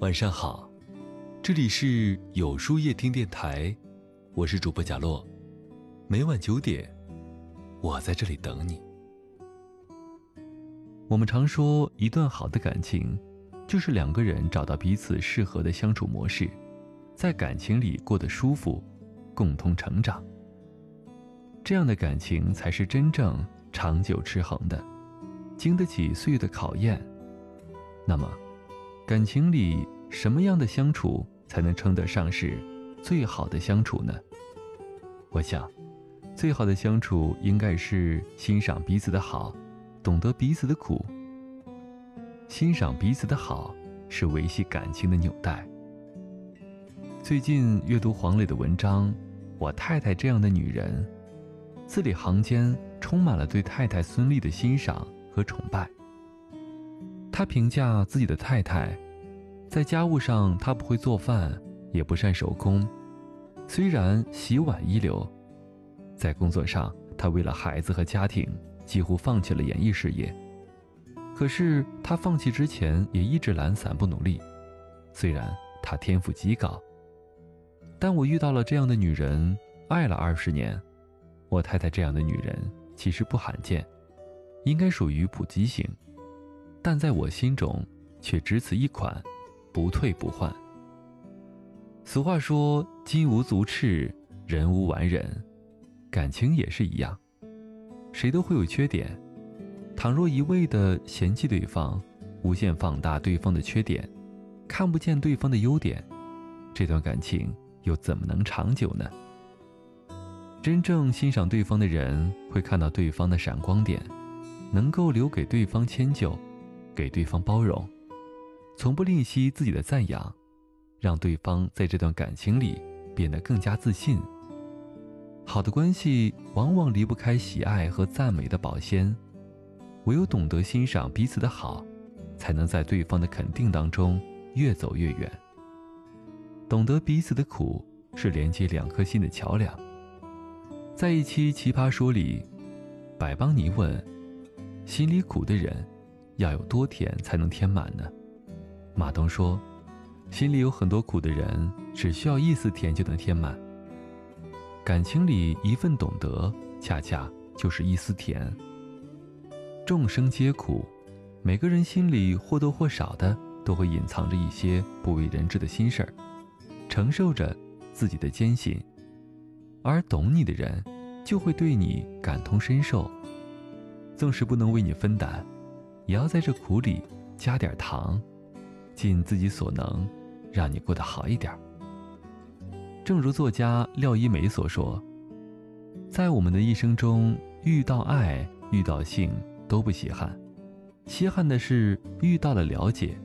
晚上好，这里是有书夜听电台，我是主播贾洛，每晚九点，我在这里等你。我们常说，一段好的感情，就是两个人找到彼此适合的相处模式，在感情里过得舒服，共同成长。这样的感情才是真正长久持恒的，经得起岁月的考验。那么。感情里什么样的相处才能称得上是最好的相处呢？我想，最好的相处应该是欣赏彼此的好，懂得彼此的苦。欣赏彼此的好是维系感情的纽带。最近阅读黄磊的文章《我太太这样的女人》，字里行间充满了对太太孙俪的欣赏和崇拜。他评价自己的太太，在家务上他不会做饭，也不善手工，虽然洗碗一流，在工作上他为了孩子和家庭几乎放弃了演艺事业。可是他放弃之前也一直懒散不努力，虽然他天赋极高，但我遇到了这样的女人，爱了二十年。我太太这样的女人其实不罕见，应该属于普及型。但在我心中，却只此一款，不退不换。俗话说：“金无足赤，人无完人。”感情也是一样，谁都会有缺点。倘若一味的嫌弃对方，无限放大对方的缺点，看不见对方的优点，这段感情又怎么能长久呢？真正欣赏对方的人，会看到对方的闪光点，能够留给对方迁就。给对方包容，从不吝惜自己的赞扬，让对方在这段感情里变得更加自信。好的关系往往离不开喜爱和赞美的保鲜，唯有懂得欣赏彼此的好，才能在对方的肯定当中越走越远。懂得彼此的苦，是连接两颗心的桥梁。在一期《奇葩说》里，百邦尼问：“心里苦的人。”要有多甜才能填满呢？马东说：“心里有很多苦的人，只需要一丝甜就能填满。感情里一份懂得，恰恰就是一丝甜。众生皆苦，每个人心里或多或少的都会隐藏着一些不为人知的心事儿，承受着自己的艰辛。而懂你的人，就会对你感同身受，纵使不能为你分担。”也要在这苦里加点糖，尽自己所能，让你过得好一点。正如作家廖一梅所说：“在我们的一生中，遇到爱、遇到性都不稀罕，稀罕的是遇到了了解。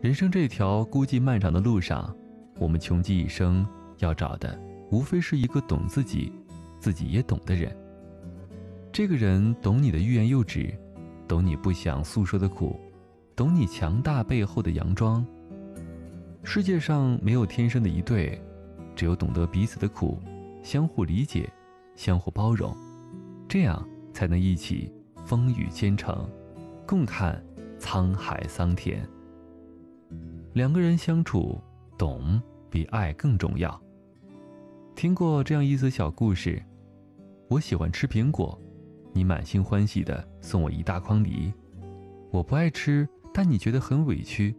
人生这条孤寂漫长的路上，我们穷极一生要找的，无非是一个懂自己、自己也懂的人。这个人懂你的欲言又止。”懂你不想诉说的苦，懂你强大背后的佯装。世界上没有天生的一对，只有懂得彼此的苦，相互理解，相互包容，这样才能一起风雨兼程，共看沧海桑田。两个人相处，懂比爱更重要。听过这样一则小故事，我喜欢吃苹果。你满心欢喜的送我一大筐梨，我不爱吃，但你觉得很委屈，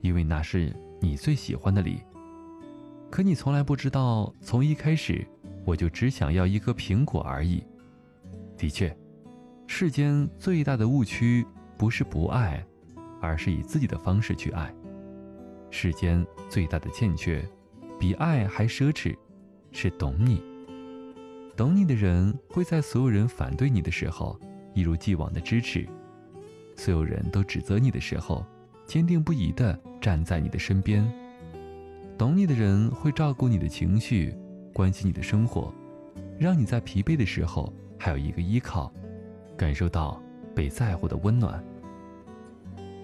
因为那是你最喜欢的梨。可你从来不知道，从一开始我就只想要一颗苹果而已。的确，世间最大的误区不是不爱，而是以自己的方式去爱。世间最大的欠缺，比爱还奢侈，是懂你。懂你的人会在所有人反对你的时候，一如既往的支持；所有人都指责你的时候，坚定不移的站在你的身边。懂你的人会照顾你的情绪，关心你的生活，让你在疲惫的时候还有一个依靠，感受到被在乎的温暖。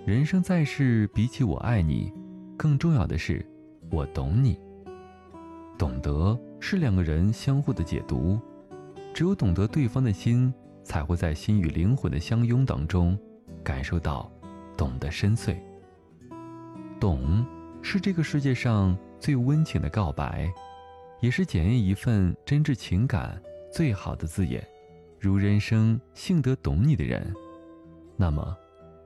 人生在世，比起我爱你，更重要的是我懂你。懂得。是两个人相互的解读，只有懂得对方的心，才会在心与灵魂的相拥当中，感受到懂得深邃。懂，是这个世界上最温情的告白，也是检验一份真挚情感最好的字眼。如人生幸得懂你的人，那么，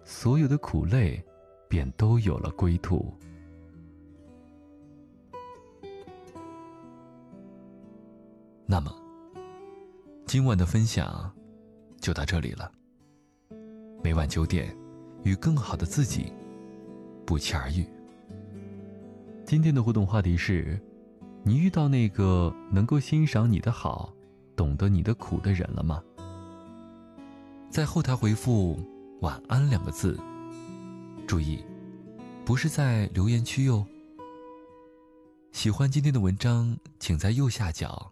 所有的苦累，便都有了归途。那么，今晚的分享就到这里了。每晚九点，与更好的自己不期而遇。今天的互动话题是：你遇到那个能够欣赏你的好？懂得你的苦的人了吗？在后台回复“晚安”两个字，注意，不是在留言区哟。喜欢今天的文章，请在右下角